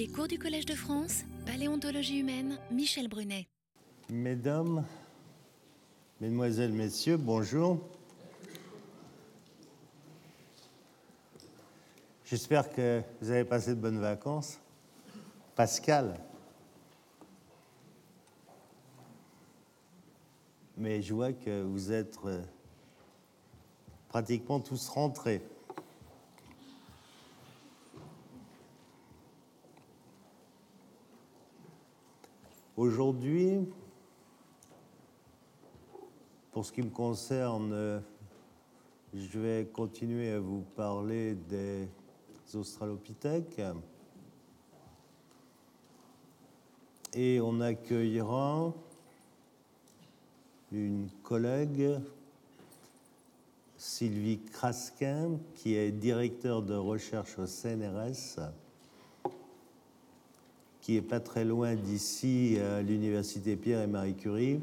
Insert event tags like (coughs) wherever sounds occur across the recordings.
Les cours du Collège de France, Paléontologie humaine, Michel Brunet. Mesdames, Mesdemoiselles, Messieurs, bonjour. J'espère que vous avez passé de bonnes vacances. Pascal. Mais je vois que vous êtes euh, pratiquement tous rentrés. Aujourd'hui, pour ce qui me concerne, je vais continuer à vous parler des australopithèques. Et on accueillera une collègue, Sylvie Kraskin, qui est directeur de recherche au CNRS qui est pas très loin d'ici, à l'Université Pierre et Marie Curie,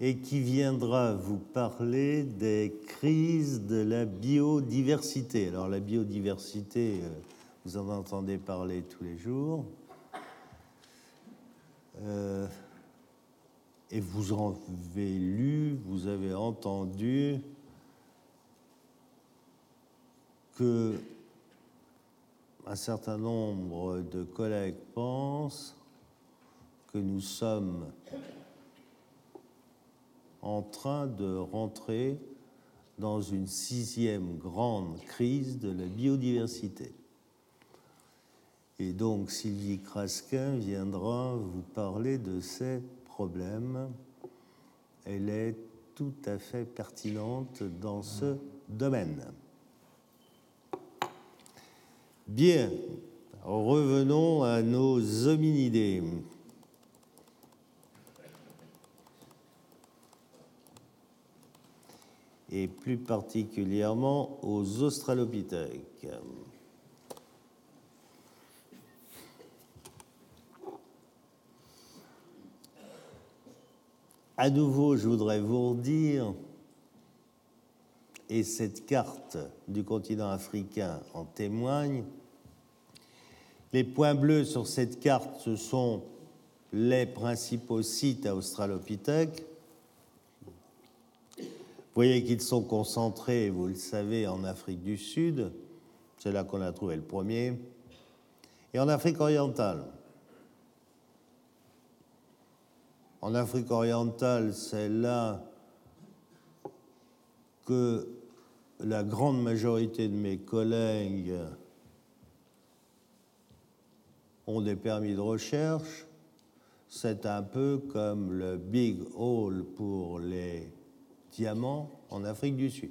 et qui viendra vous parler des crises de la biodiversité. Alors la biodiversité, euh, vous en entendez parler tous les jours. Euh, et vous en avez lu, vous avez entendu que un certain nombre de collègues pensent que nous sommes en train de rentrer dans une sixième grande crise de la biodiversité. Et donc Sylvie Crasquin viendra vous parler de ces problèmes. Elle est tout à fait pertinente dans ce domaine. Bien, revenons à nos hominidés. Et plus particulièrement aux australopithèques. À nouveau, je voudrais vous redire et cette carte du continent africain en témoigne. Les points bleus sur cette carte, ce sont les principaux sites à Australopithèque. Vous voyez qu'ils sont concentrés, vous le savez, en Afrique du Sud. C'est là qu'on a trouvé le premier. Et en Afrique orientale. En Afrique orientale, c'est là que la grande majorité de mes collègues ont des permis de recherche. C'est un peu comme le Big Hole pour les diamants en Afrique du Sud.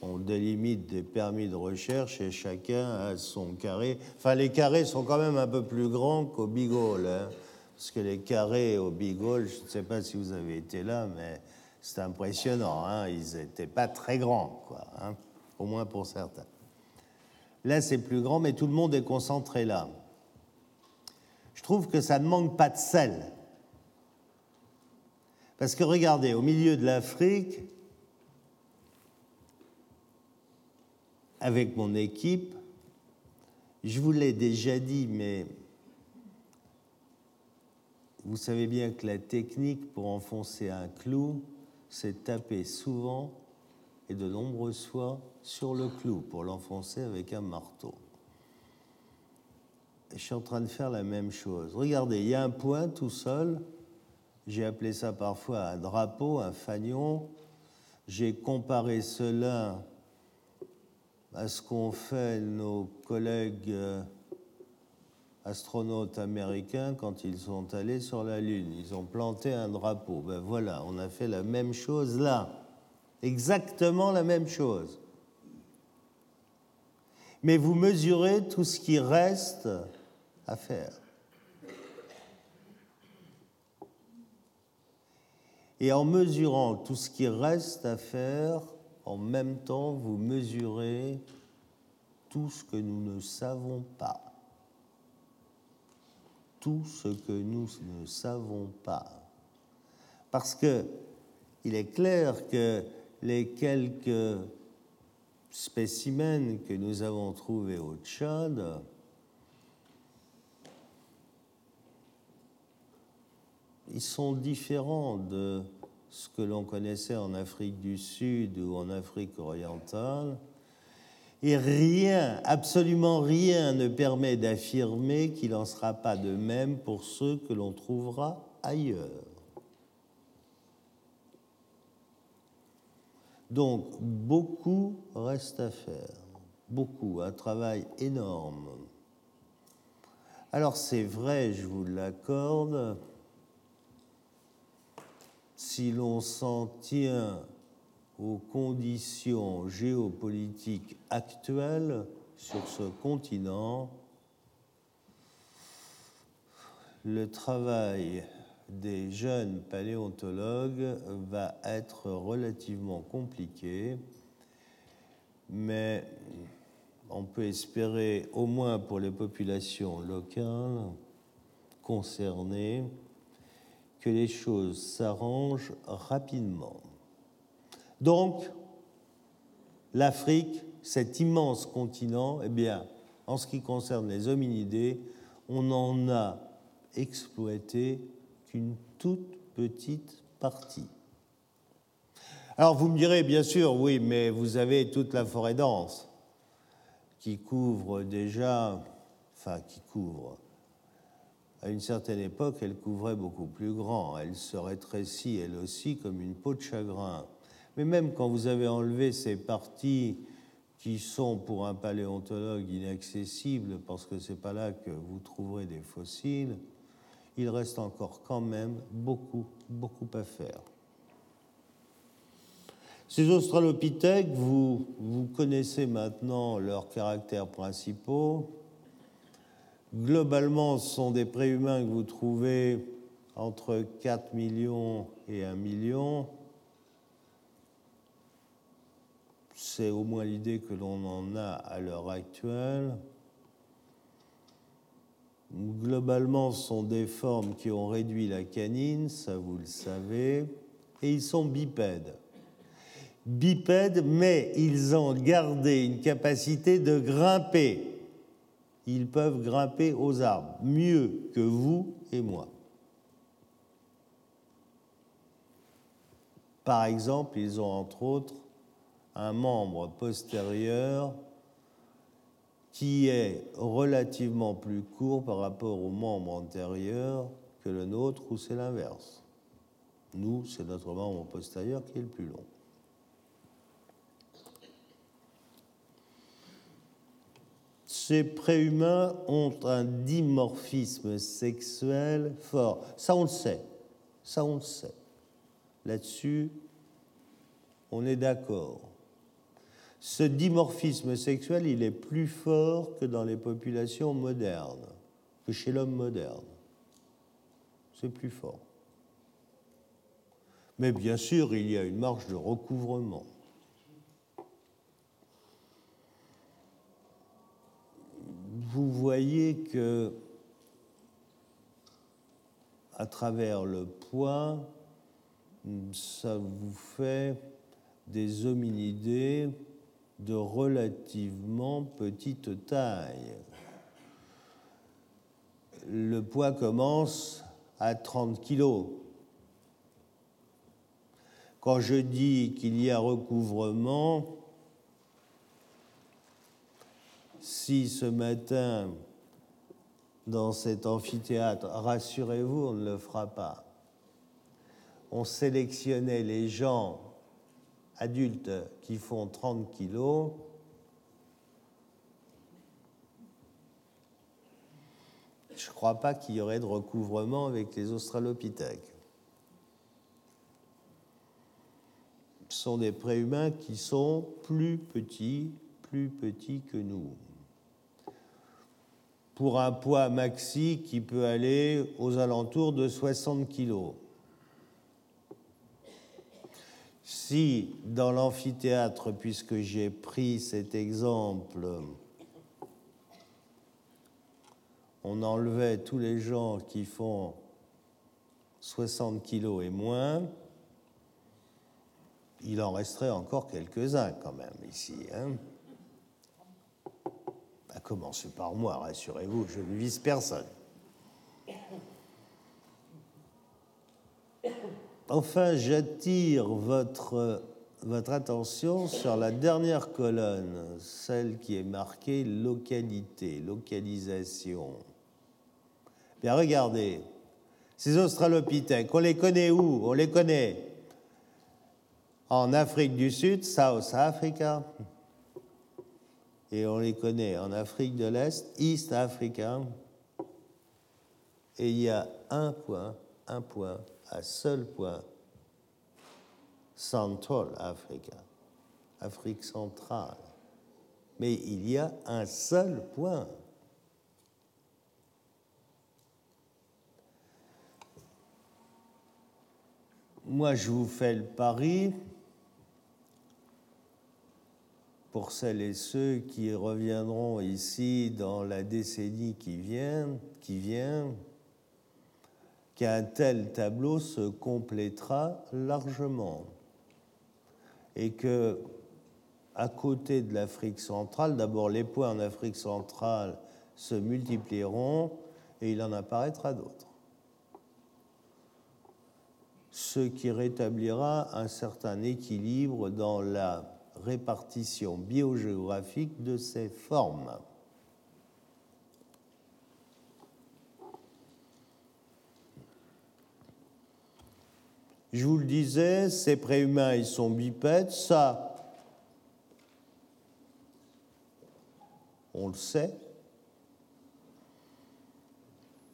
On délimite des permis de recherche et chacun a son carré. Enfin, les carrés sont quand même un peu plus grands qu'au Big Hole. Hein, parce que les carrés au Big Hole, je ne sais pas si vous avez été là, mais c'est impressionnant, hein ils n'étaient pas très grands, quoi, hein au moins pour certains. Là, c'est plus grand, mais tout le monde est concentré là. Je trouve que ça ne manque pas de sel. Parce que regardez, au milieu de l'Afrique, avec mon équipe, je vous l'ai déjà dit, mais vous savez bien que la technique pour enfoncer un clou, c'est taper souvent et de nombreuses fois sur le clou pour l'enfoncer avec un marteau. je suis en train de faire la même chose. Regardez, il y a un point tout seul. J'ai appelé ça parfois un drapeau, un fanion. J'ai comparé cela à ce qu'ont fait nos collègues euh, astronautes américains quand ils sont allés sur la Lune. Ils ont planté un drapeau. Ben voilà, on a fait la même chose là. Exactement la même chose. Mais vous mesurez tout ce qui reste à faire. Et en mesurant tout ce qui reste à faire, en même temps, vous mesurez tout ce que nous ne savons pas tout ce que nous ne savons pas. Parce que il est clair que les quelques spécimens que nous avons trouvés au Tchad ils sont différents de ce que l'on connaissait en Afrique du Sud ou en Afrique orientale. Et rien, absolument rien ne permet d'affirmer qu'il n'en sera pas de même pour ceux que l'on trouvera ailleurs. Donc, beaucoup reste à faire, beaucoup, un travail énorme. Alors c'est vrai, je vous l'accorde, si l'on s'en tient aux conditions géopolitiques actuelles sur ce continent, le travail des jeunes paléontologues va être relativement compliqué, mais on peut espérer, au moins pour les populations locales concernées, que les choses s'arrangent rapidement. Donc, l'Afrique, cet immense continent, eh bien, en ce qui concerne les hominidés, on n'en a exploité qu'une toute petite partie. Alors vous me direz, bien sûr, oui, mais vous avez toute la forêt dense qui couvre déjà, enfin qui couvre, à une certaine époque, elle couvrait beaucoup plus grand. Elle se rétrécit, elle aussi, comme une peau de chagrin. Mais même quand vous avez enlevé ces parties qui sont pour un paléontologue inaccessibles, parce que ce n'est pas là que vous trouverez des fossiles, il reste encore quand même beaucoup, beaucoup à faire. Ces australopithèques, vous, connaissez maintenant leurs caractères principaux. Globalement, ce sont des préhumains que vous trouvez entre 4 millions et 1 million. C'est au moins l'idée que l'on en a à l'heure actuelle. Globalement, ce sont des formes qui ont réduit la canine, ça vous le savez, et ils sont bipèdes. Bipèdes, mais ils ont gardé une capacité de grimper. Ils peuvent grimper aux arbres, mieux que vous et moi. Par exemple, ils ont entre autres un membre postérieur qui est relativement plus court par rapport au membre antérieur que le nôtre, ou c'est l'inverse. Nous, c'est notre membre postérieur qui est le plus long. Ces préhumains ont un dimorphisme sexuel fort. Ça, on le sait. Ça, on le sait. Là-dessus, on est d'accord ce dimorphisme sexuel, il est plus fort que dans les populations modernes, que chez l'homme moderne. C'est plus fort. Mais bien sûr, il y a une marge de recouvrement. Vous voyez que, à travers le poids, ça vous fait des hominidés de relativement petite taille. Le poids commence à 30 kg. Quand je dis qu'il y a recouvrement, si ce matin, dans cet amphithéâtre, rassurez-vous, on ne le fera pas, on sélectionnait les gens adultes qui font 30 kilos, je ne crois pas qu'il y aurait de recouvrement avec les australopithèques. Ce sont des préhumains qui sont plus petits, plus petits que nous. Pour un poids maxi qui peut aller aux alentours de 60 kilos. Si dans l'amphithéâtre, puisque j'ai pris cet exemple, on enlevait tous les gens qui font 60 kilos et moins, il en resterait encore quelques-uns quand même ici. Hein à commencer par moi, rassurez-vous, je ne vise personne. Enfin, j'attire votre, attention sur la dernière colonne, celle qui est marquée localité, localisation. Bien, regardez, ces australopithèques, on les connaît où? On les connaît en Afrique du Sud, South Africa, et on les connaît en Afrique de l'Est, East Africa, et il y a un point, un point, un seul point, Central Africa, Afrique centrale. Mais il y a un seul point. Moi, je vous fais le pari, pour celles et ceux qui reviendront ici dans la décennie qui vient, qui vient qu'un tel tableau se complétera largement et que à côté de l'Afrique centrale, d'abord les points en Afrique centrale se multiplieront et il en apparaîtra d'autres. Ce qui rétablira un certain équilibre dans la répartition biogéographique de ces formes. Je vous le disais, ces préhumains, ils sont bipèdes, ça, on le sait.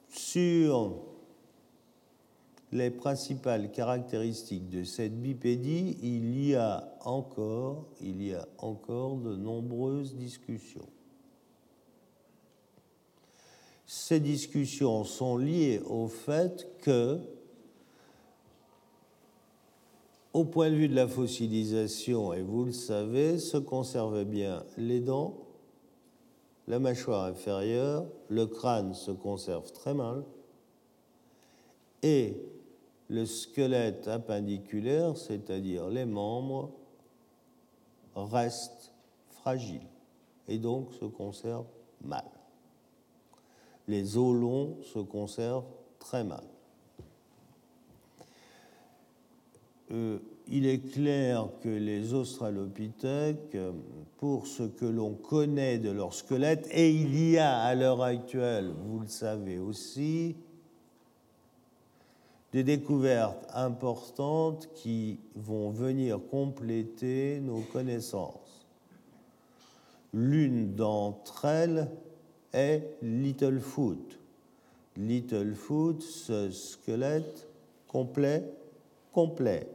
Sur les principales caractéristiques de cette bipédie, il y a encore, il y a encore de nombreuses discussions. Ces discussions sont liées au fait que, au point de vue de la fossilisation, et vous le savez, se conservent bien les dents, la mâchoire inférieure, le crâne se conserve très mal, et le squelette appendiculaire, c'est-à-dire les membres, reste fragile et donc se conserve mal. Les os longs se conservent très mal. Euh, il est clair que les australopithèques, pour ce que l'on connaît de leur squelette, et il y a à l'heure actuelle, vous le savez aussi, des découvertes importantes qui vont venir compléter nos connaissances. L'une d'entre elles est Littlefoot. Littlefoot, ce squelette complet, complet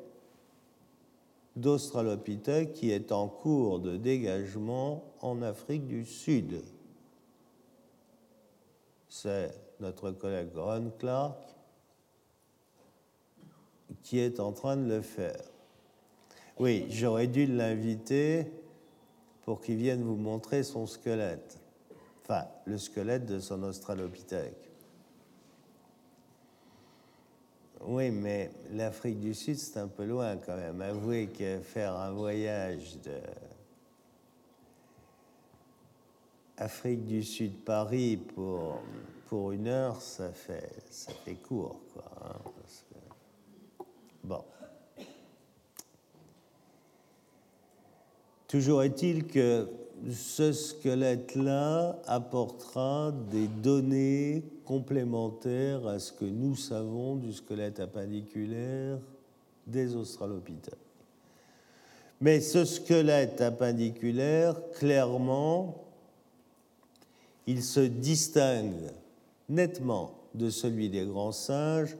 d'Australopithèque qui est en cours de dégagement en Afrique du Sud. C'est notre collègue Ron Clark qui est en train de le faire. Oui, j'aurais dû l'inviter pour qu'il vienne vous montrer son squelette, enfin le squelette de son australopithèque. Oui, mais l'Afrique du Sud, c'est un peu loin quand même. Avouez que faire un voyage de Afrique du Sud, Paris pour, une heure, ça fait, ça court. Quoi, hein. Bon. Toujours est-il que ce squelette-là apportera des données complémentaires à ce que nous savons du squelette appendiculaire des australopithèques. Mais ce squelette appendiculaire, clairement, il se distingue nettement de celui des grands singes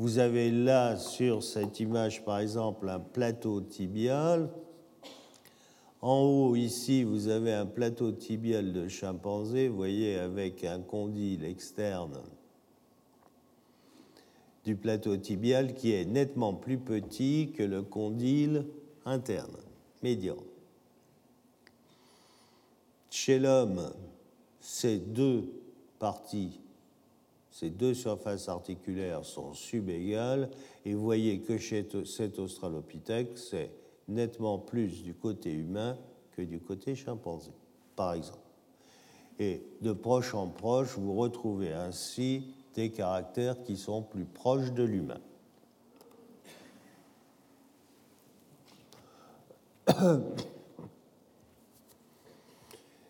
vous avez là sur cette image, par exemple, un plateau tibial. En haut, ici, vous avez un plateau tibial de chimpanzé, vous voyez, avec un condyle externe du plateau tibial qui est nettement plus petit que le condyle interne, médian. Chez l'homme, ces deux parties ces deux surfaces articulaires sont subégales et vous voyez que chez cet australopithèque, c'est nettement plus du côté humain que du côté chimpanzé, par exemple. Et de proche en proche, vous retrouvez ainsi des caractères qui sont plus proches de l'humain.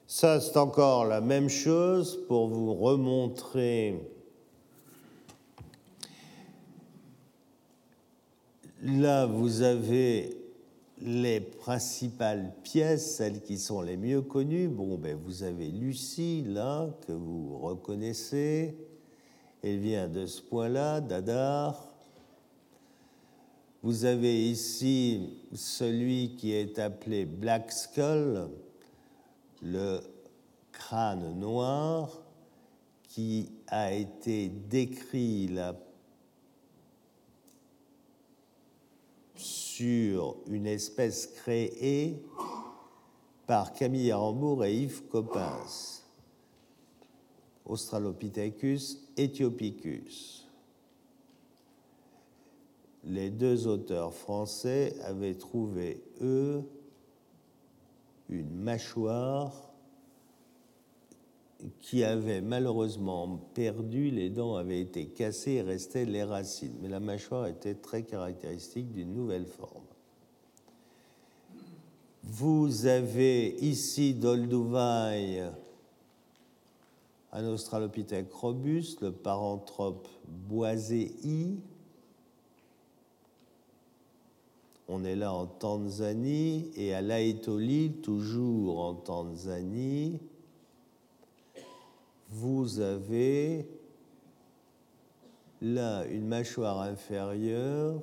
Ça, c'est encore la même chose pour vous remontrer Là, vous avez les principales pièces, celles qui sont les mieux connues. Bon, ben, vous avez Lucie, là, que vous reconnaissez. Elle vient de ce point-là, d'Adar. Vous avez ici celui qui est appelé Black Skull, le crâne noir, qui a été décrit là sur une espèce créée par Camille Arambourg et Yves Coppens, Australopithecus ethiopicus. Les deux auteurs français avaient trouvé, eux, une mâchoire qui avait malheureusement perdu, les dents avaient été cassées et restaient les racines. Mais la mâchoire était très caractéristique d'une nouvelle forme. Vous avez ici d'Olduvai un Australopithèque robuste, le paranthrope boisei. On est là en Tanzanie et à Laetoli, toujours en Tanzanie, vous avez là une mâchoire inférieure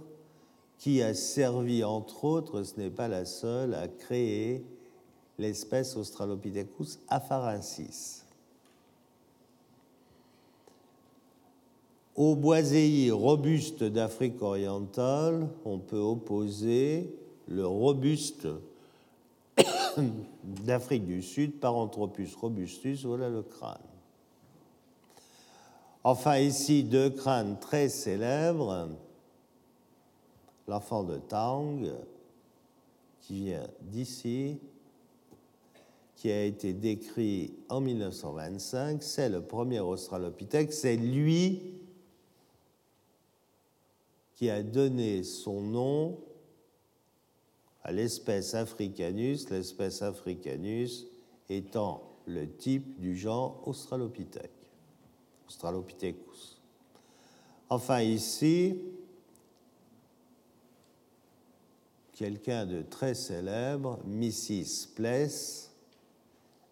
qui a servi, entre autres, ce n'est pas la seule, à créer l'espèce Australopithecus afarensis. Au boiséi robuste d'Afrique orientale, on peut opposer le robuste (coughs) d'Afrique du Sud, Paranthropus robustus, voilà le crâne. Enfin, ici, deux crânes très célèbres. L'enfant de Tang, qui vient d'ici, qui a été décrit en 1925. C'est le premier Australopithèque. C'est lui qui a donné son nom à l'espèce Africanus, l'espèce Africanus étant le type du genre Australopithèque. Australopithecus. Enfin ici, quelqu'un de très célèbre, Mrs. Pless,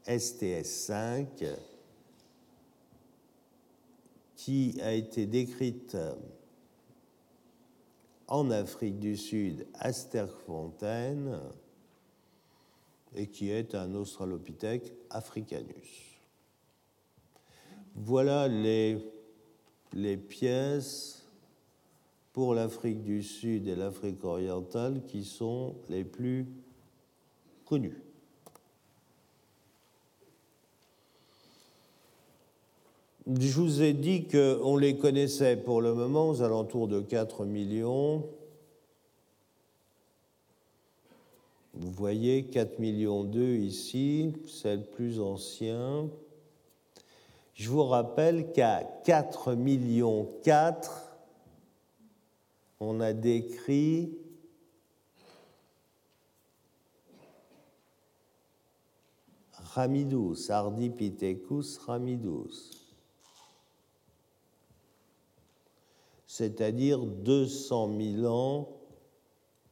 STS5, qui a été décrite en Afrique du Sud à et qui est un Australopithèque africanus. Voilà les, pièces pour l'Afrique du Sud et l'Afrique orientale qui sont les plus connues. Je vous ai dit qu'on les connaissait pour le moment aux alentours de 4 millions. Vous voyez 4 millions 2 ici, c'est le plus ancien. Je vous rappelle qu'à 4 millions 4, on a décrit Ramidus, Ardipithecus ramidus, c'est-à-dire 200 000 ans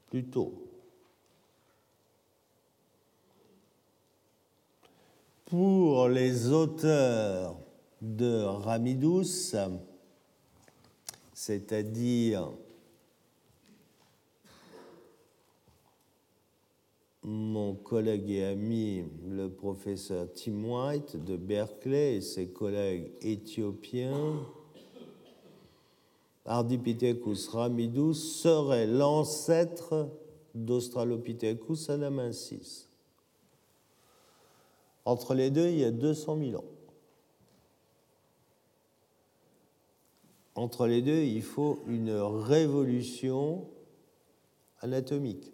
plus tôt. Pour les auteurs de Ramidus, c'est-à-dire mon collègue et ami, le professeur Tim White de Berkeley et ses collègues éthiopiens, Ardipithecus ramidus serait l'ancêtre d'Australopithecus anamensis. Entre les deux, il y a 200 000 ans. Entre les deux, il faut une révolution anatomique.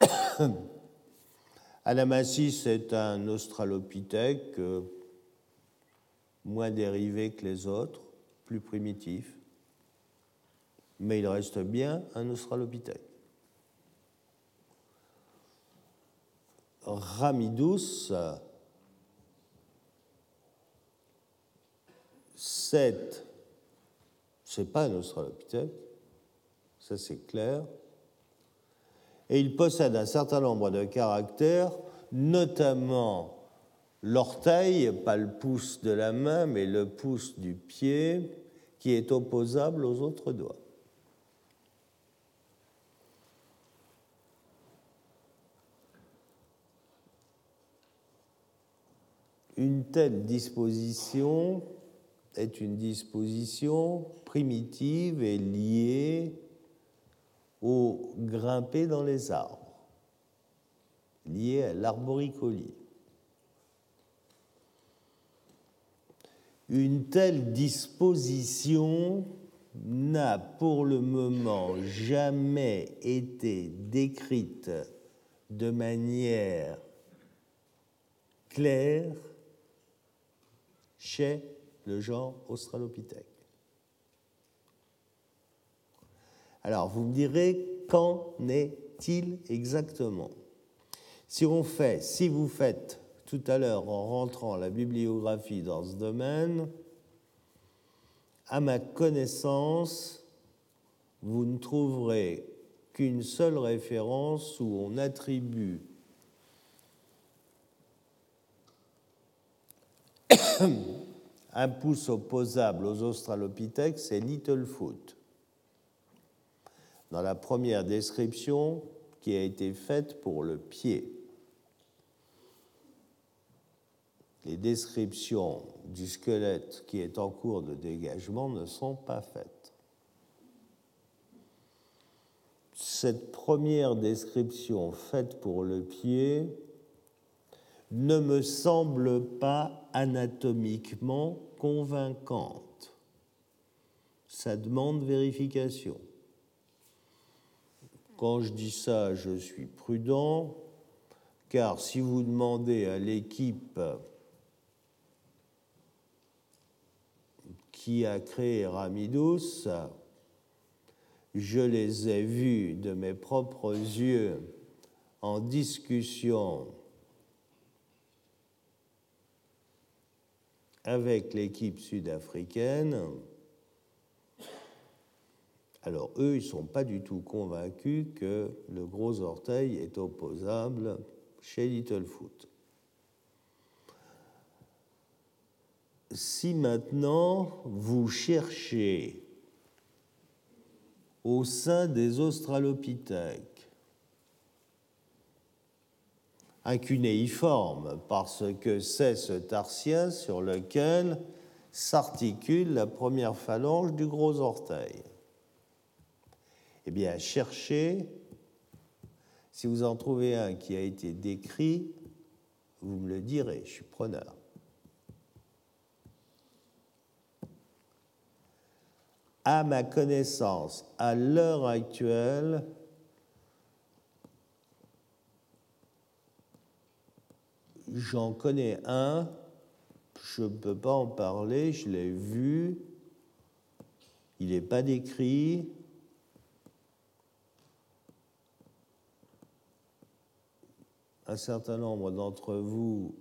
(coughs) Anamassis est un australopithèque euh, moins dérivé que les autres, plus primitif, mais il reste bien un australopithèque. ramidus, c'est, c'est pas un australopithèque, ça c'est clair, et il possède un certain nombre de caractères, notamment l'orteil, pas le pouce de la main, mais le pouce du pied, qui est opposable aux autres doigts. Une telle disposition est une disposition primitive et liée au grimper dans les arbres, liée à l'arboricolie. Une telle disposition n'a pour le moment jamais été décrite de manière claire chez le genre Australopithèque. Alors, vous me direz, qu'en est-il exactement? Si vous faites tout à l'heure en rentrant la bibliographie dans ce domaine, à ma connaissance, vous ne trouverez qu'une seule référence où on attribue (coughs) un pouce opposable aux australopithèques, c'est Littlefoot. Dans la première description qui a été faite pour le pied. Les descriptions du squelette qui est en cours de dégagement ne sont pas faites. Cette première description faite pour le pied ne me semble pas anatomiquement convaincante. Ça demande vérification. Quand je dis ça, je suis prudent, car si vous demandez à l'équipe qui a créé Ramidus, je les ai vus de mes propres yeux en discussion avec l'équipe sud-africaine, alors eux, ils ne sont pas du tout convaincus que le gros orteil est opposable chez Littlefoot. Si maintenant vous cherchez au sein des australopithèques un cunéiforme, parce que c'est ce tarsien sur lequel s'articule la première phalange du gros orteil. Eh bien, cherchez, si vous en trouvez un qui a été décrit, vous me le direz, je suis preneur. À ma connaissance, à l'heure actuelle, J'en connais un, je ne peux pas en parler, je l'ai vu, il n'est pas décrit. Un certain nombre d'entre vous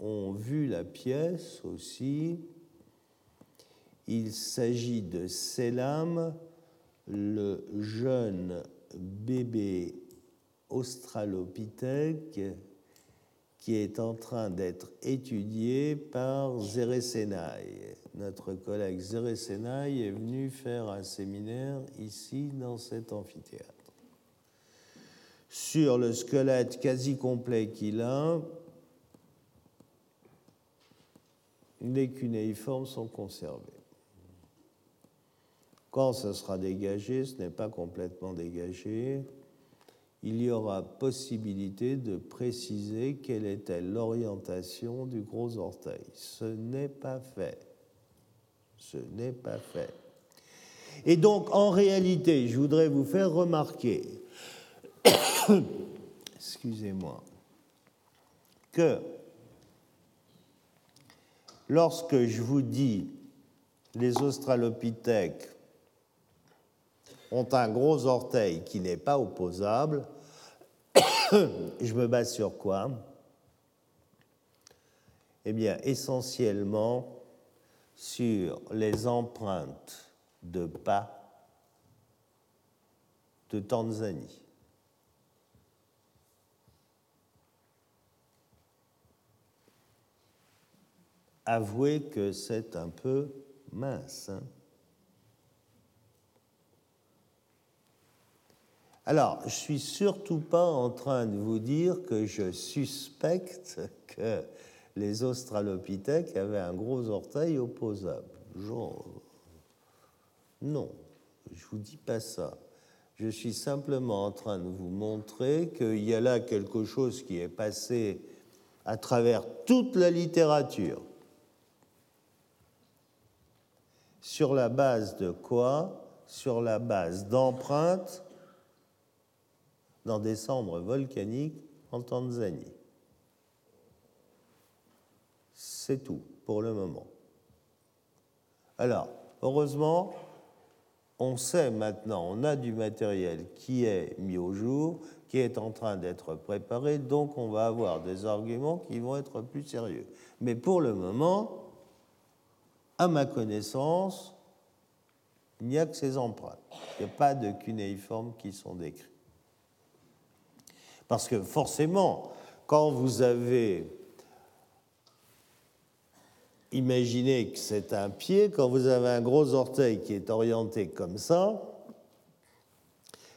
ont vu la pièce aussi. Il s'agit de Selam, le jeune bébé australopithèque qui est en train d'être étudié par Zeresenai. Notre collègue Zeresenai est venu faire un séminaire ici dans cet amphithéâtre. Sur le squelette quasi complet qu'il a, les cunéiformes sont conservés. Quand ce sera dégagé, ce n'est pas complètement dégagé, il y aura possibilité de préciser quelle était l'orientation du gros orteil. Ce n'est pas fait. Ce n'est pas fait. Et donc, en réalité, je voudrais vous faire remarquer, (coughs) excusez-moi, que lorsque je vous dis les australopithèques ont un gros orteil qui n'est pas opposable, (coughs) je me base sur quoi? Eh bien, essentiellement sur les empreintes de pas de Tanzanie. Avouez que c'est un peu mince. Hein. Alors, je suis surtout pas en train de vous dire que je suspecte que les australopithèques avaient un gros orteil opposable. Genre, non, je vous dis pas ça. Je suis simplement en train de vous montrer qu'il y a là quelque chose qui est passé à travers toute la littérature. Sur la base de quoi? Sur la base d'empreintes dans des cendres volcaniques en Tanzanie. C'est tout pour le moment. Alors, heureusement, on sait maintenant, on a du matériel qui est mis au jour, qui est en train d'être préparé, donc on va avoir des arguments qui vont être plus sérieux. Mais pour le moment, à ma connaissance, il n'y a que ces empreintes. Il n'y a pas de cunéiformes qui sont décrits. Parce que forcément, quand vous avez imaginez que c'est un pied, quand vous avez un gros orteil qui est orienté comme ça,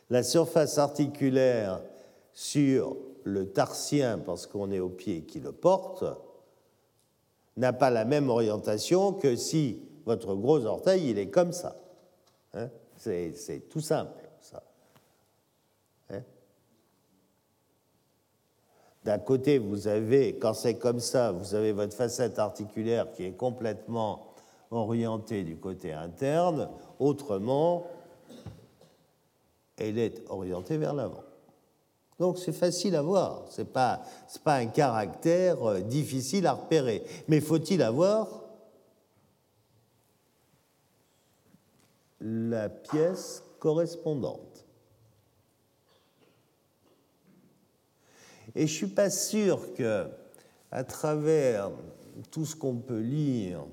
la surface articulaire sur le tarsien, parce qu'on est au pied qui le porte, n'a pas la même orientation que si votre gros orteil, il est comme ça. Hein. c'est tout simple. D'un côté, vous avez, quand c'est comme ça, vous avez votre facette articulaire qui est complètement orientée du côté interne. Autrement, elle est orientée vers l'avant. Donc c'est facile à voir, ce n'est pas, pas un caractère euh, difficile à repérer. Mais faut-il avoir la pièce correspondante? Et je ne suis pas sûr que, à travers tout ce qu'on peut lire,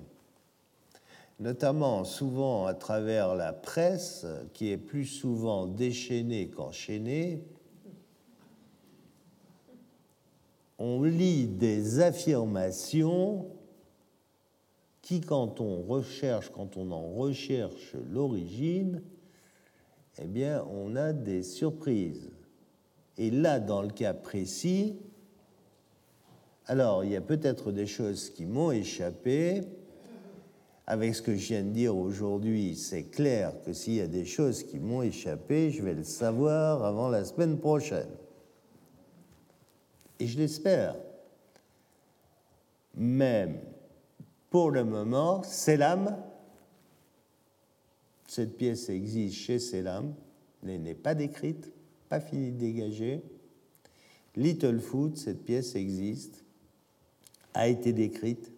notamment souvent à travers la presse, qui est plus souvent déchaînée qu'enchaînée, on lit des affirmations qui, quand on recherche, quand on en recherche l'origine, eh bien, on a des surprises. Et là, dans le cas précis, alors il y a peut-être des choses qui m'ont échappé. Avec ce que je viens de dire aujourd'hui, c'est clair que s'il y a des choses qui m'ont échappé, je vais le savoir avant la semaine prochaine. Et je l'espère. Même pour le moment, Selam, cette pièce existe chez Selam, n'est pas décrite fini de dégager. Littlefoot, cette pièce existe, a été décrite,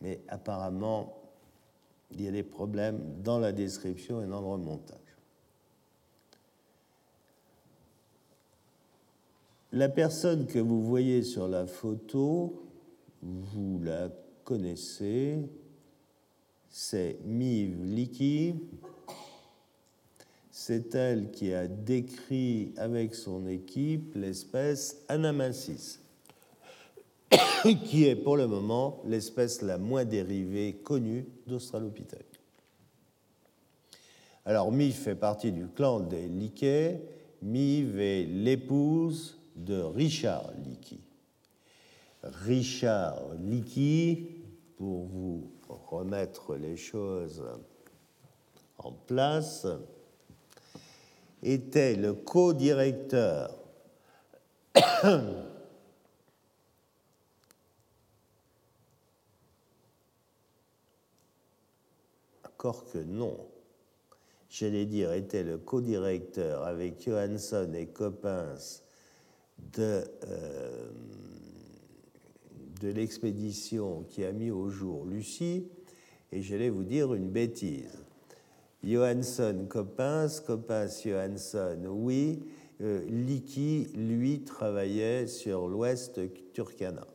mais apparemment, il y a des problèmes dans la description et dans le remontage. La personne que vous voyez sur la photo, vous la connaissez, c'est Miv Liki, c'est elle qui a décrit avec son équipe l'espèce Anamasis, (coughs) qui est pour le moment l'espèce la moins dérivée connue d'Australopithèque. Alors Miv fait partie du clan des Liquets. Miv est l'épouse de Richard Leakey. Richard Leakey, pour vous remettre les choses en place, était le co-directeur (coughs) encore que non, j'allais dire, était le co-directeur avec Johansson et Coppens de, euh, de l'expédition qui a mis au jour Lucie, et j'allais vous dire une bêtise. Johansson, Coppens, Coppens, Johansson, oui, euh, Liki, lui, travaillait sur l'ouest Turkana.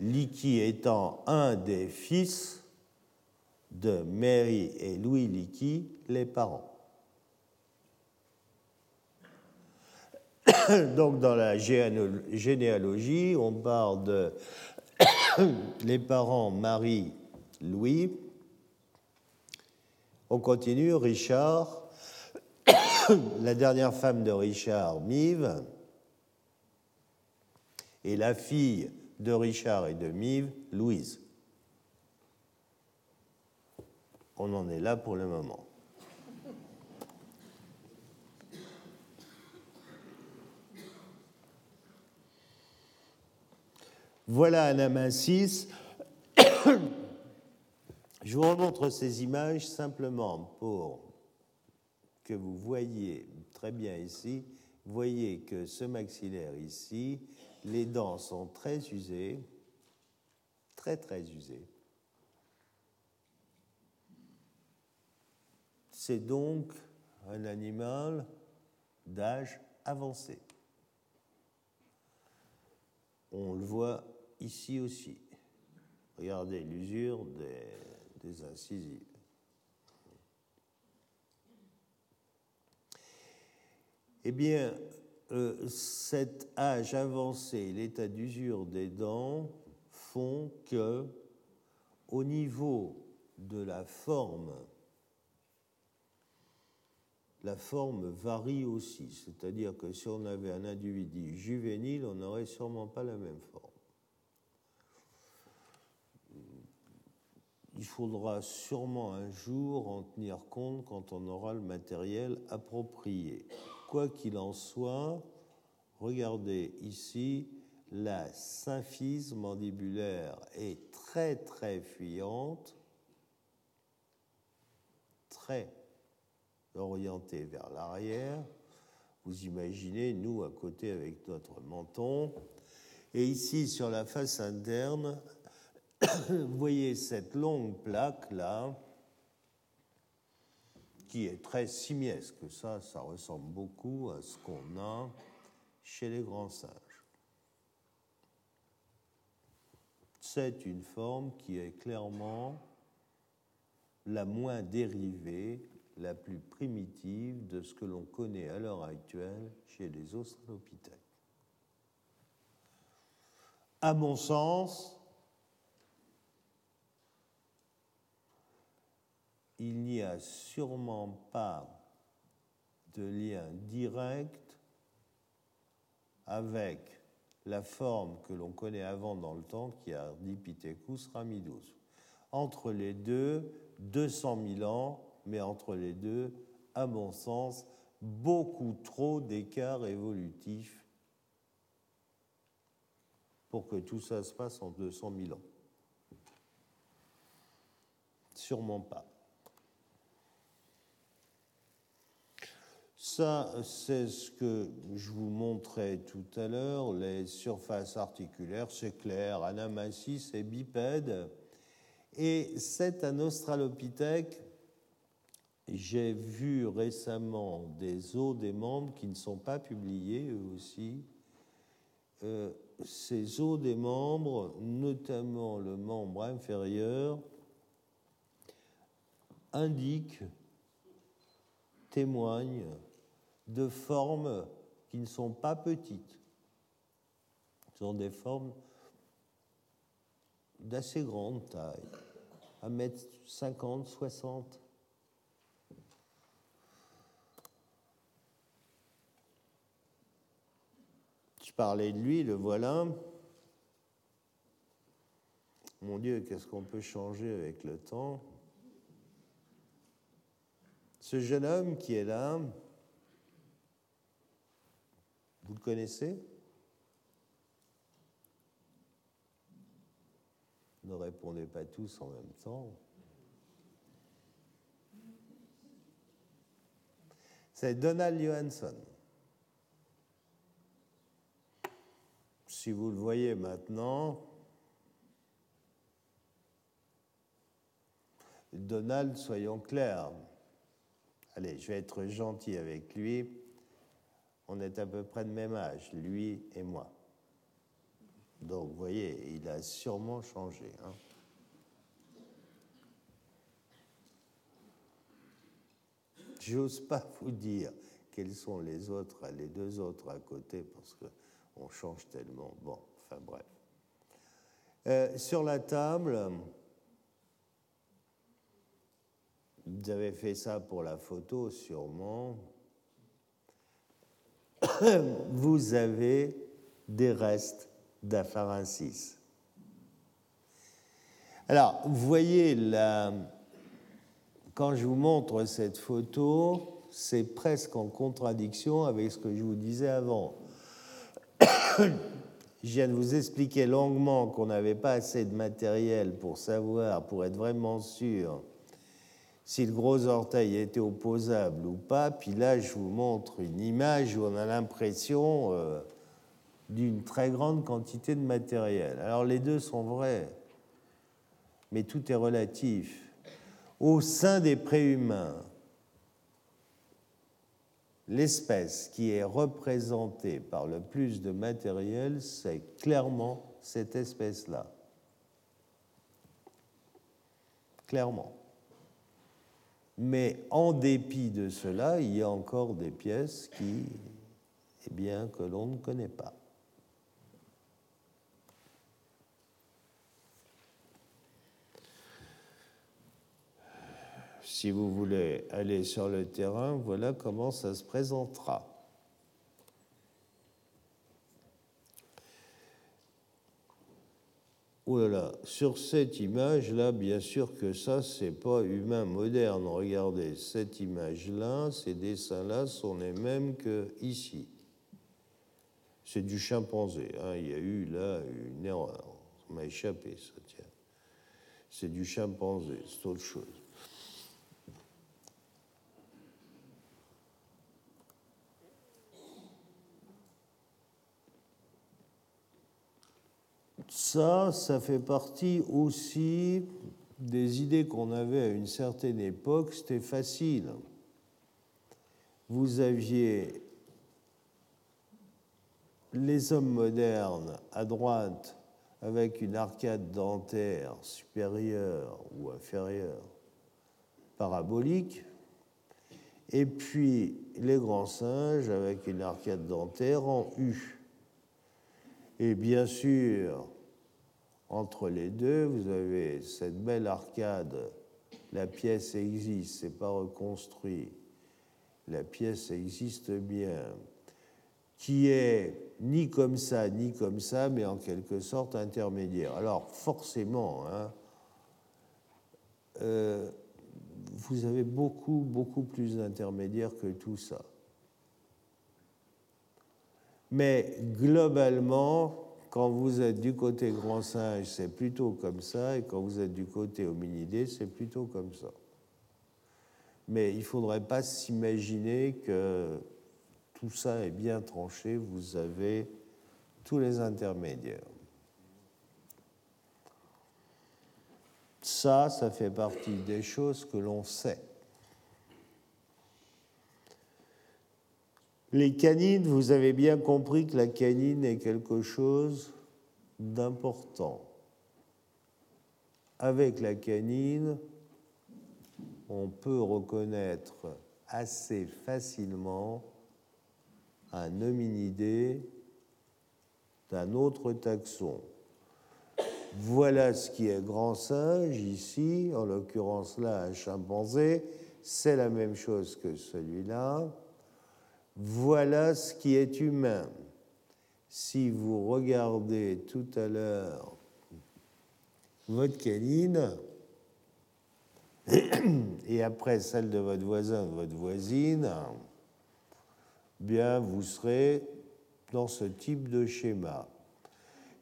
Liki étant un des fils de Mary et Louis Liki, les parents. (coughs) Donc dans la généalogie, on parle de (coughs) les parents Marie, Louis. On continue, Richard, (coughs) la dernière femme de Richard, Mive, et la fille de Richard et de Mive, Louise. On en est là pour le moment. Voilà Anna 6. Je vous remontre ces images simplement pour que vous voyez très bien ici, voyez que ce maxillaire ici, les dents sont très usées, très très usées. C'est donc un animal d'âge avancé. On le voit ici aussi. Regardez l'usure des, incisives. Eh bien, euh, cet âge avancé, l'état d'usure des dents, font que, au niveau de la forme, la forme varie aussi. C'est-à-dire que si on avait un individu juvénile, on n'aurait sûrement pas la même forme. Il faudra sûrement un jour en tenir compte quand on aura le matériel approprié. Quoi qu'il en soit, regardez ici, la symphyse mandibulaire est très très fuyante, très orientée vers l'arrière. Vous imaginez, nous, à côté avec notre menton. Et ici, sur la face interne, vous voyez cette longue plaque-là, qui est très simiesque. Ça, ça ressemble beaucoup à ce qu'on a chez les grands singes. C'est une forme qui est clairement la moins dérivée, la plus primitive de ce que l'on connaît à l'heure actuelle chez les Australopithèques. À mon sens, il n'y a sûrement pas de lien direct avec la forme que l'on connaît avant dans le temps, qui a Dipithecus ramidus. Entre les deux, 200 000 ans, mais entre les deux, à mon sens, beaucoup trop d'écart évolutif pour que tout ça se passe en 200 000 ans. Sûrement pas. Ça, c'est ce que je vous montrais tout à l'heure, les surfaces articulaires, c'est clair, Anamassis et bipède. Et c'est un australopithèque. J'ai vu récemment des os des membres qui ne sont pas publiés, eux aussi. Euh, ces os des membres, notamment le membre inférieur, indiquent, témoignent de formes qui ne sont pas petites. Ce sont des formes d'assez grande taille, à mètre 50, 60. Je parlais de lui, le voilà. Mon Dieu, qu'est-ce qu'on peut changer avec le temps? Ce jeune homme qui est là, vous le connaissez? Ne répondez pas tous en même temps. C'est Donald Johansson. Si vous le voyez maintenant, Donald, soyons clairs. Allez, je vais être gentil avec lui. On est à peu près de même âge, lui et moi. Donc, vous voyez, il a sûrement changé. Hein. J'ose pas vous dire quels sont les autres, les deux autres à côté, parce qu'on change tellement. Bon, enfin bref. Euh, sur la table, vous avez fait ça pour la photo sûrement. (coughs) Vous avez des restes d'apharensis. Alors, vous voyez, là, quand je vous montre cette photo, c'est presque en contradiction avec ce que je vous disais avant. (coughs) Je viens de vous expliquer longuement qu'on n'avait pas assez de matériel pour savoir, pour être vraiment sûr si le gros orteil était opposable ou pas. Puis là, je vous montre une image où on a l'impression euh, d'une très grande quantité de matériel. Alors les deux sont vrais, mais tout est relatif. Au sein des préhumains, l'espèce qui est représentée par le plus de matériel, c'est clairement cette espèce-là. Clairement. Mais en dépit de cela, il y a encore des pièces qui, eh bien, que l'on ne connaît pas. si vous voulez aller sur le terrain, voilà comment ça se présentera. Voilà, sur cette image-là, bien sûr que ça, c'est pas humain moderne. Regardez, cette image-là, ces dessins-là sont les mêmes que ici. C'est du chimpanzé. Hein. Il y a eu là une erreur. Ça m'a échappé, ça, tiens. C'est du chimpanzé, c'est autre chose. Ça, ça fait partie aussi des idées qu'on avait à une certaine époque. C'était facile. Vous aviez les hommes modernes à droite avec une arcade dentaire supérieure ou inférieure parabolique, et puis les grands singes avec une arcade dentaire en U. Et bien sûr, entre les deux, vous avez cette belle arcade. La pièce existe, c'est pas reconstruit. La pièce existe bien, qui est ni comme ça, ni comme ça, mais en quelque sorte intermédiaire. Alors forcément, hein, euh, vous avez beaucoup, beaucoup plus d'intermédiaires que tout ça. Mais globalement, quand vous êtes du côté grand singe, c'est plutôt comme ça, et quand vous êtes du côté hominidé, c'est plutôt comme ça. Mais il ne faudrait pas s'imaginer que tout ça est bien tranché, vous avez tous les intermédiaires. Ça, ça fait partie des choses que l'on sait. Les canines, vous avez bien compris que la canine est quelque chose d'important. Avec la canine, on peut reconnaître assez facilement un hominidé d'un autre taxon. Voilà ce qui est grand singe ici, en l'occurrence là un chimpanzé, c'est la même chose que celui-là voilà ce qui est humain. Si vous regardez tout à l'heure votre canine, (clears throat) et après celle de votre voisin, de votre voisine, bien vous serez dans ce type de schéma.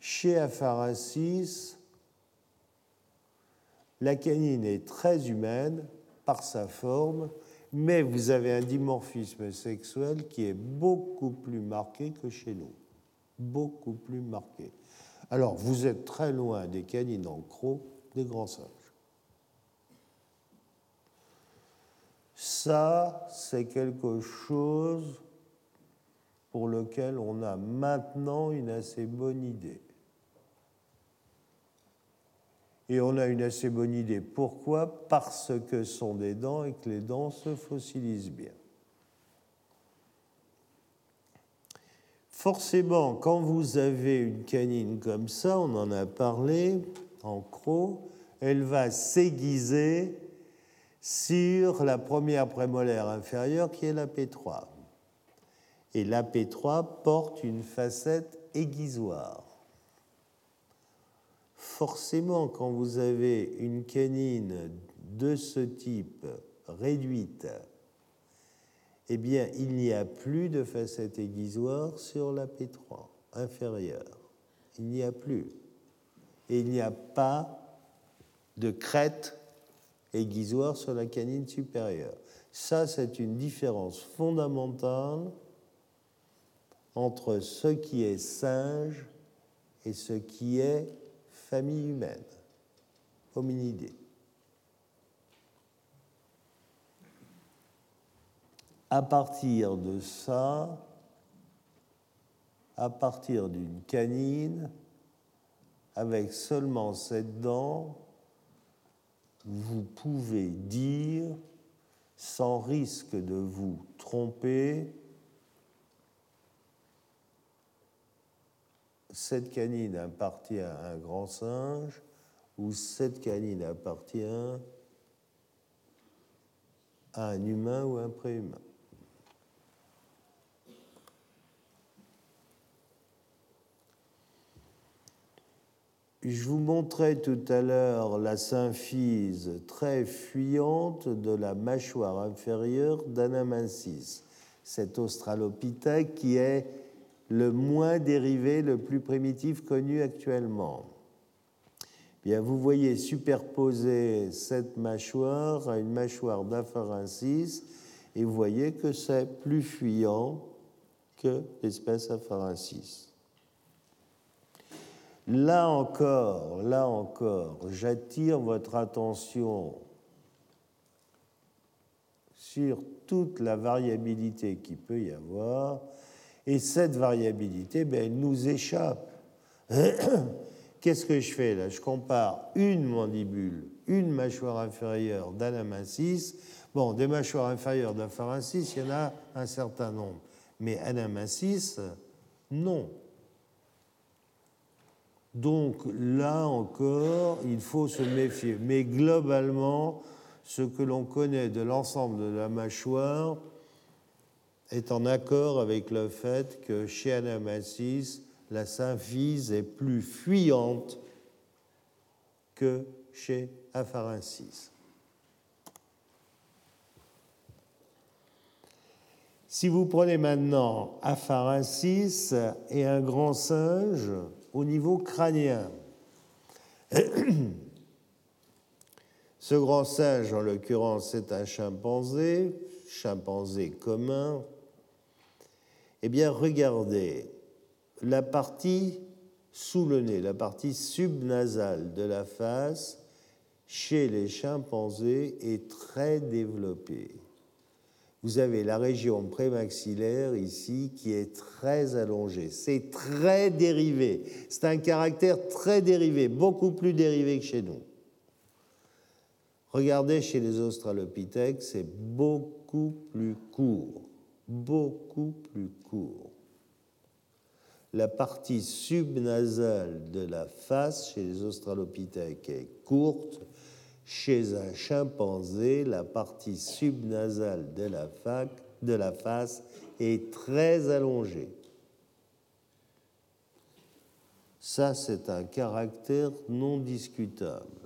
Chez Apharasis, la canine est très humaine par sa forme mais vous avez un dimorphisme sexuel qui est beaucoup plus marqué que chez nous. Beaucoup plus marqué. Alors, vous êtes très loin des canines en croc des grands singes. Ça, c'est quelque chose pour lequel on a maintenant une assez bonne idée. Et on a une assez bonne idée. Pourquoi Parce que ce sont des dents et que les dents se fossilisent bien. Forcément, quand vous avez une canine comme ça, on en a parlé en croc, elle va s'aiguiser sur la première prémolaire inférieure qui est la P3. Et la P3 porte une facette aiguisoire. Forcément, quand vous avez une canine de ce type réduite, eh bien, il n'y a plus de facette aiguisoire sur la P3 inférieure. Il n'y a plus. Et il n'y a pas de crête aiguisoire sur la canine supérieure. Ça, c'est une différence fondamentale entre ce qui est singe et ce qui est famille humaine, hominidée. À partir de ça, à partir d'une canine, avec seulement cette dent, vous pouvez dire, sans risque de vous tromper, cette canine appartient à un grand singe ou cette canine appartient à un humain ou un préhumain? Je vous montrais tout à l'heure la symphyse très fuyante de la mâchoire inférieure d'Anamensis, cet australopithèque qui est le moins dérivé, le plus primitif connu actuellement. Bien, vous voyez superposer cette mâchoire à une mâchoire d'Apharensis et vous voyez que c'est plus fuyant que l'espèce Apharensis. Là encore, là encore, j'attire votre attention sur toute la variabilité qui peut y avoir, et cette variabilité, ben, elle nous échappe. (coughs) Qu'est-ce que je fais là? Je compare une mandibule, une mâchoire inférieure d'Anamasis. Bon, des mâchoires inférieures d'Apharensis, il y en a un certain nombre. Mais Anamasis, non. Donc là encore, il faut se méfier. Mais globalement, ce que l'on connaît de l'ensemble de la mâchoire est en accord avec le fait que chez Anamasis, la symphyse est plus fuyante que chez Apharensis. Si vous prenez maintenant Apharensis et un grand singe, au niveau crânien. Ce grand singe, en l'occurrence, c'est un chimpanzé, chimpanzé commun. Eh bien, regardez, la partie sous le nez, la partie subnasale de la face, chez les chimpanzés, est très développée vous avez la région prémaxillaire ici qui est très allongée. C'est très dérivé. C'est un caractère très dérivé, beaucoup plus dérivé que chez nous. Regardez chez les australopithèques, c'est beaucoup plus court, beaucoup plus court. La partie subnasale de la face chez les australopithèques est courte, chez un chimpanzé, la partie subnasale de la, face est très allongée. Ça, c'est un caractère non discutable.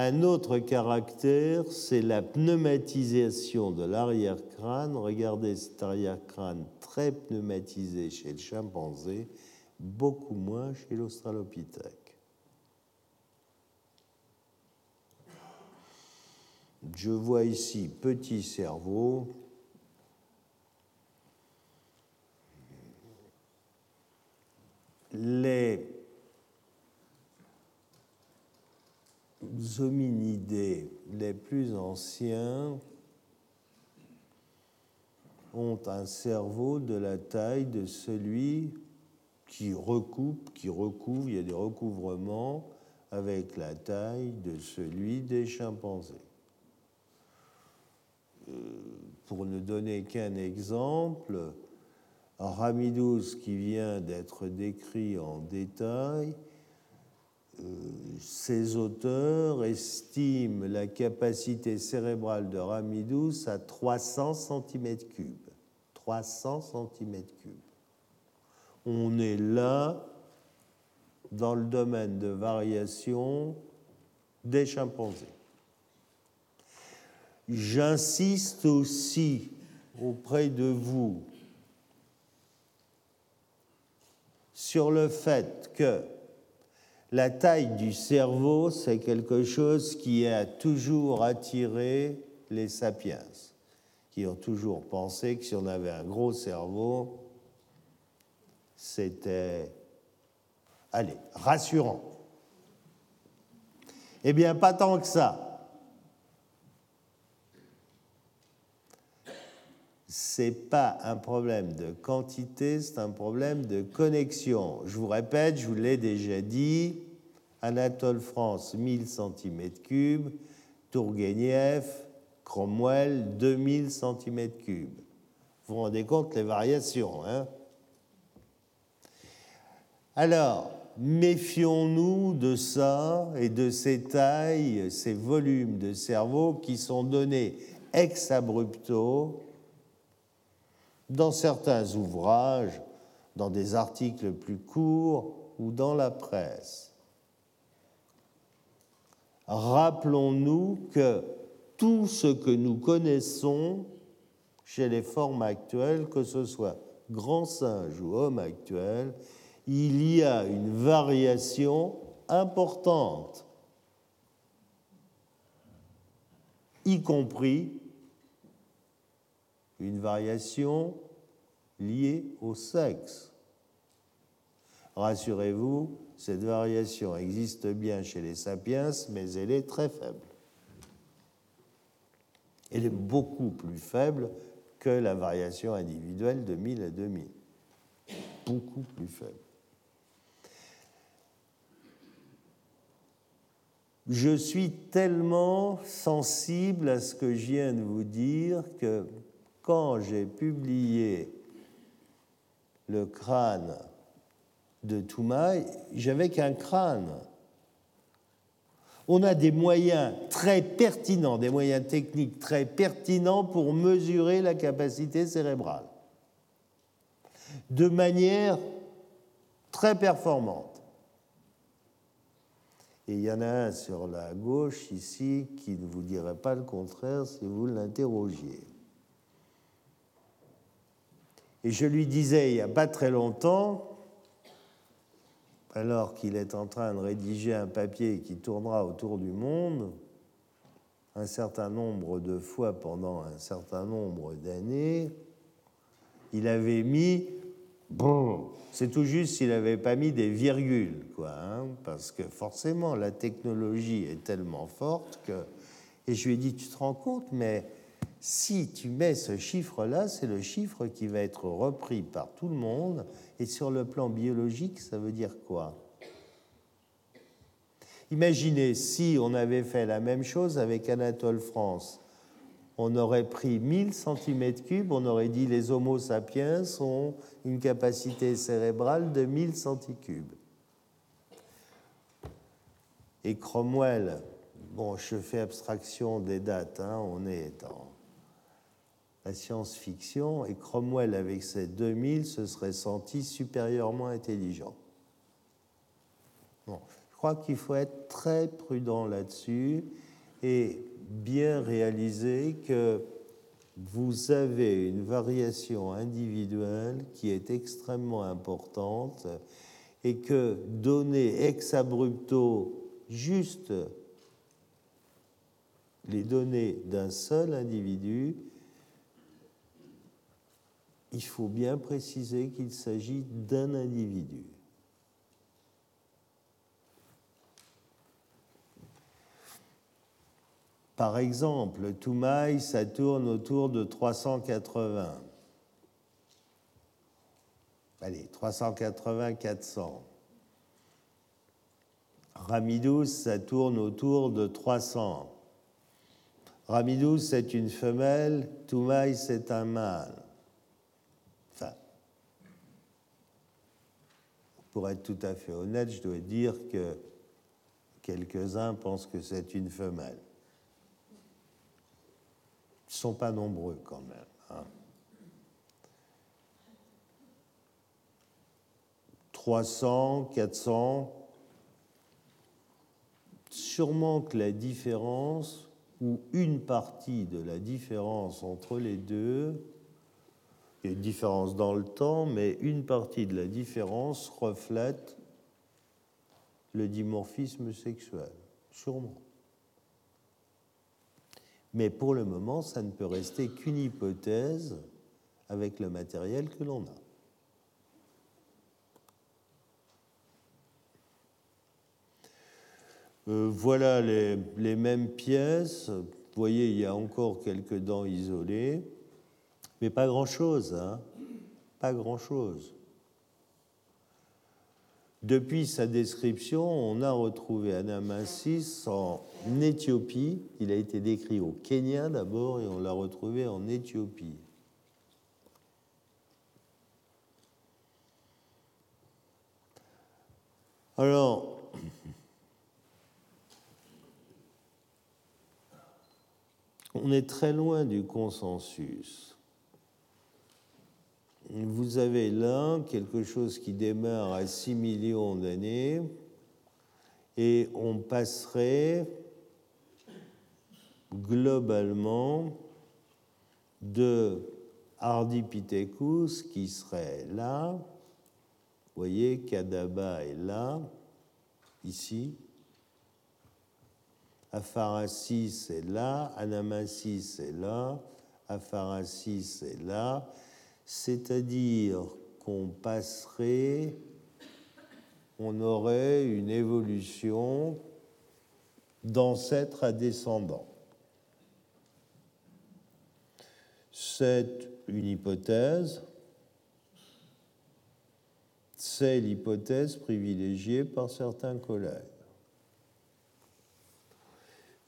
Un autre caractère, c'est la pneumatisation de l'arrière-crâne. Regardez cet arrière-crâne très pneumatisé chez le chimpanzé beaucoup moins chez l'Australopithèque. Je vois ici petit cerveau. Les hominidés les plus anciens ont un cerveau de la taille de celui qui recoupe, qui recouvre, il y a des recouvrements avec la taille de celui des chimpanzés. Euh, pour ne donner qu'un exemple, Ramidous qui vient d'être décrit en détail, ces auteurs estiment la capacité cérébrale de Ramidous à 300 cm3. 300 cm3. On est là dans le domaine de variation des chimpanzés. J'insiste aussi auprès de vous sur le fait que la taille du cerveau, c'est quelque chose qui a toujours attiré les sapiens, qui ont toujours pensé que si on avait un gros cerveau, c'était, allez, rassurant. Eh bien, pas tant que ça. C'est pas un problème de quantité, c'est un problème de connexion. Je vous répète, je vous l'ai déjà dit, Anatole France 1000 cm3, Tourguenieff, Cromwell 2000 cm3. Vous vous rendez compte les variations, hein? Alors, méfions-nous de ça et de ces tailles, ces volumes de cerveau qui sont donnés ex abrupto dans certains ouvrages, dans des articles plus courts ou dans la presse. Rappelons-nous que tout ce que nous connaissons chez les formes actuelles, que ce soit grand singe ou homme actuel, il y a une variation importante, y compris une variation liée au sexe. Rassurez-vous, cette variation existe bien chez les sapiens, mais elle est très faible. Elle est beaucoup plus faible que la variation individuelle de 1000 à 2000. Beaucoup plus faible. Je suis tellement sensible à ce que je viens de vous dire que quand j'ai publié le crâne de Toumaï, j'avais qu'un crâne. On a des moyens très pertinents, des moyens techniques très pertinents pour mesurer la capacité cérébrale de manière très performante. Et il y en a un sur la gauche ici qui ne vous dirait pas le contraire si vous l'interrogiez. Et je lui disais il n'y a pas très longtemps, alors qu'il est en train de rédiger un papier qui tournera autour du monde, un certain nombre de fois pendant un certain nombre d'années, il avait mis bon, c'est tout juste s'il n'avait pas mis des virgules, quoi, hein, parce que forcément la technologie est tellement forte que. Et je lui ai dit, tu te rends compte, mais si tu mets ce chiffre-là, c'est le chiffre qui va être repris par tout le monde. Et sur le plan biologique, ça veut dire quoi? Imaginez si on avait fait la même chose avec Anatole France. On aurait pris 1000 cm3, on aurait dit les Homo sapiens ont une capacité cérébrale de 1000 cm3. Et Cromwell, bon, je fais abstraction des dates, hein, on est en science-fiction, et Cromwell, avec ses 2000, se serait senti supérieurement intelligent. Bon, je crois qu'il faut être très prudent là-dessus et bien réaliser que vous avez une variation individuelle qui est extrêmement importante et que donner ex abrupto juste les données d'un seul individu il faut bien préciser qu'il s'agit d'un individu. Par exemple, Toumaï, ça tourne autour de 380. allez, 380-400. Ramidous, ça tourne autour de 300. Ramidous, c'est une femelle, Toumaï, c'est un mâle. Enfin, pour être tout à fait honnête, je dois dire que quelques-uns pensent que c'est une femelle. Ils ne sont pas nombreux quand même. Hein. 300, 400, sûrement que la différence, ou une partie de la différence entre les deux, il y a une différence dans le temps, mais une partie de la différence reflète le dimorphisme sexuel, sûrement. Mais pour le moment, ça ne peut rester qu'une hypothèse avec le matériel que l'on a. Euh, voilà les, mêmes pièces. Vous voyez, il y a encore quelques dents isolées, mais pas grand-chose, hein pas grand-chose. Depuis sa description, on a retrouvé Anamensis en Éthiopie. Il a été décrit au Kenya d'abord et on l'a retrouvé en Éthiopie. Alors, on est très loin du consensus. Vous avez là quelque chose qui démarre à 6 millions d'années et on passerait globalement de Ardipithecus qui serait là, vous voyez, Kadaba est là, ici, Apharasis est là, Anamasis est là, Apharasis est là, c'est-à-dire qu'on passerait, on aurait une évolution d'ancêtre à descendant. C'est une hypothèse, c'est l'hypothèse privilégiée par certains collègues.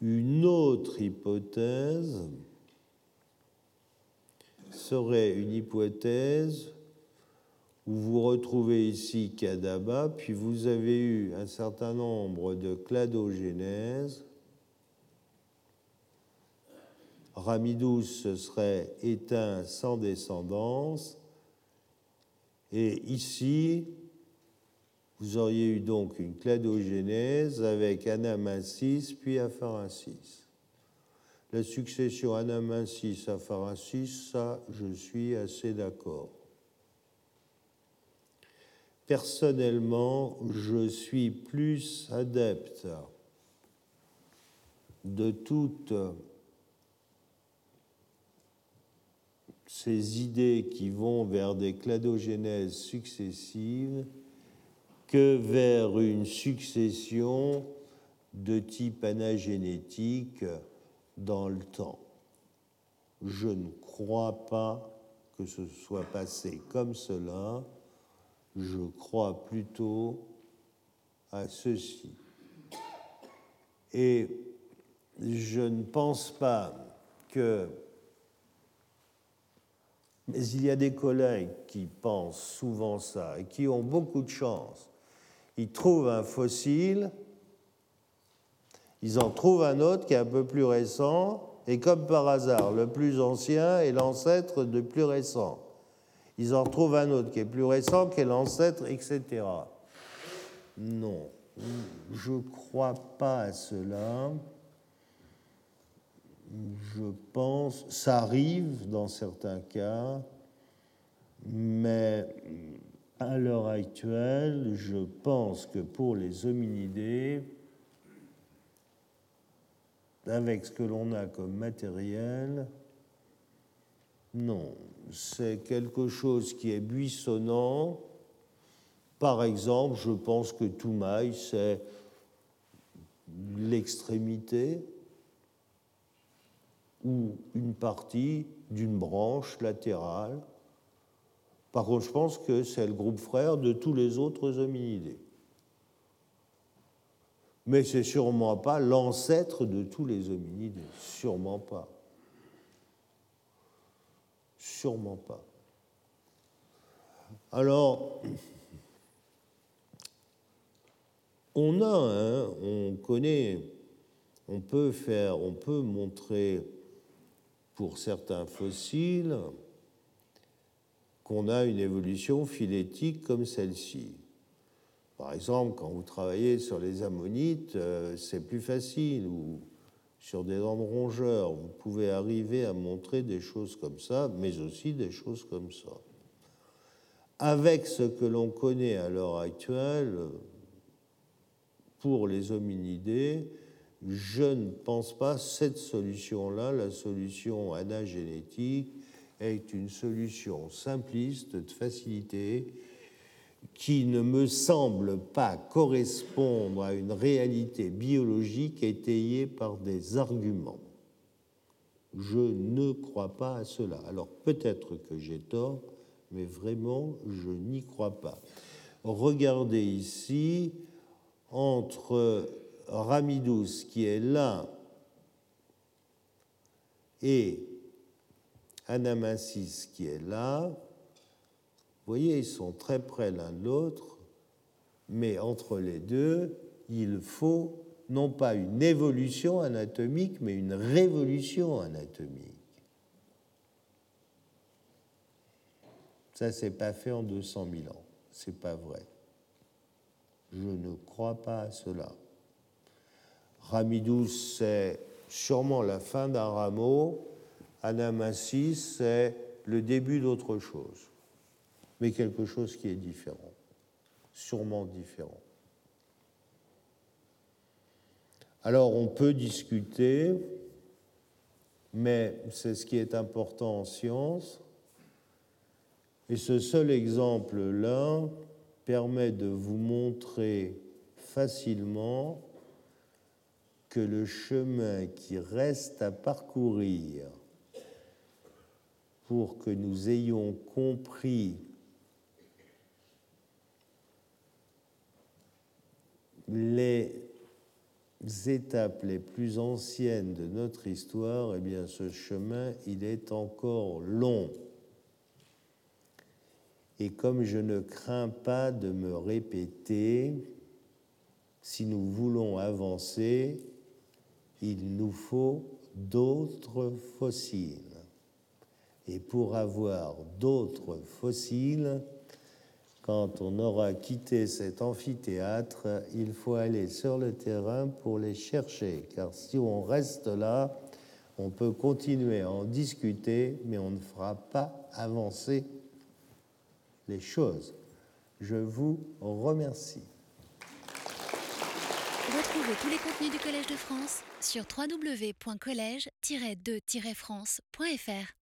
Une autre hypothèse serait une hypothèse où vous retrouvez ici Kadaba, puis vous avez eu un certain nombre de cladogénèses. Ramidus serait éteint sans descendance. Et ici, vous auriez eu donc une cladogénèse avec Anamasis puis Apharasis. La succession Anamasis-Apharasis, ça, je suis assez d'accord. Personnellement, je suis plus adepte de toutes ces idées qui vont vers des cladogénèses successives que vers une succession de type anagénétique dans le temps. Je ne crois pas que ce soit passé comme cela, je crois plutôt à ceci. Et je ne pense pas que... Mais il y a des collègues qui pensent souvent ça et qui ont beaucoup de chance ils trouvent un fossile, ils en trouvent un autre qui est un peu plus récent, et comme par hasard, le plus ancien est l'ancêtre du plus récent. Ils en trouvent un autre qui est plus récent, qui est l'ancêtre, etc. Non, je ne crois pas à cela. Je pense, ça arrive dans certains cas, mais à l'heure actuelle, je pense que pour les hominidés, avec ce que l'on a comme matériel, non, c'est quelque chose qui est buissonnant. Par exemple, je pense que Toumaï, c'est l'extrémité ou une partie d'une branche latérale Par contre, je pense que c'est le groupe frère de tous les autres hominidés. Mais c'est sûrement pas l'ancêtre de tous les hominidés, sûrement pas. Sûrement pas. Alors, on a, hein, on connaît, on peut faire, on peut montrer pour certains fossiles qu'on a une évolution phylétique comme celle-ci. Par exemple, quand vous travaillez sur les ammonites, euh, c'est plus facile, ou sur des dents de rongeurs, vous pouvez arriver à montrer des choses comme ça, mais aussi des choses comme ça. Avec ce que l'on connaît à l'heure actuelle, pour les hominidés, je ne pense pas cette solution-là, la solution anagénétique, est une solution simpliste de facilité qui ne me semble pas correspondre à une réalité biologique étayée par des arguments. Je ne crois pas à cela. Alors peut-être que j'ai tort, mais vraiment, je n'y crois pas. Regardez ici, entre Ramidus qui est là et Anamassis qui est là, voyez, ils sont très près l'un de l'autre, mais entre les deux, il faut non pas une évolution anatomique, mais une révolution anatomique. Ça, c'est pas fait en 200 000 ans. C'est pas vrai. Je ne crois pas à cela. Ramidus, c'est sûrement la fin d'un rameau. Anamassis, c'est le début d'autre chose, mais quelque chose qui est différent, sûrement différent. Alors on peut discuter, mais c'est ce qui est important en science. Et ce seul exemple-là permet de vous montrer facilement que le chemin qui reste à parcourir pour que nous ayons compris les étapes les plus anciennes de notre histoire, eh bien ce chemin, il est encore long. Et comme je ne crains pas de me répéter, si nous voulons avancer, il nous faut d'autres fossiles. Et pour avoir d'autres fossiles, quand on aura quitté cet amphithéâtre, il faut aller sur le terrain pour les chercher. Car si on reste là, on peut continuer à en discuter, mais on ne fera pas avancer les choses. Je vous remercie. Retrouvez tous les contenus du Collège de France sur www.colège-2-france.fr.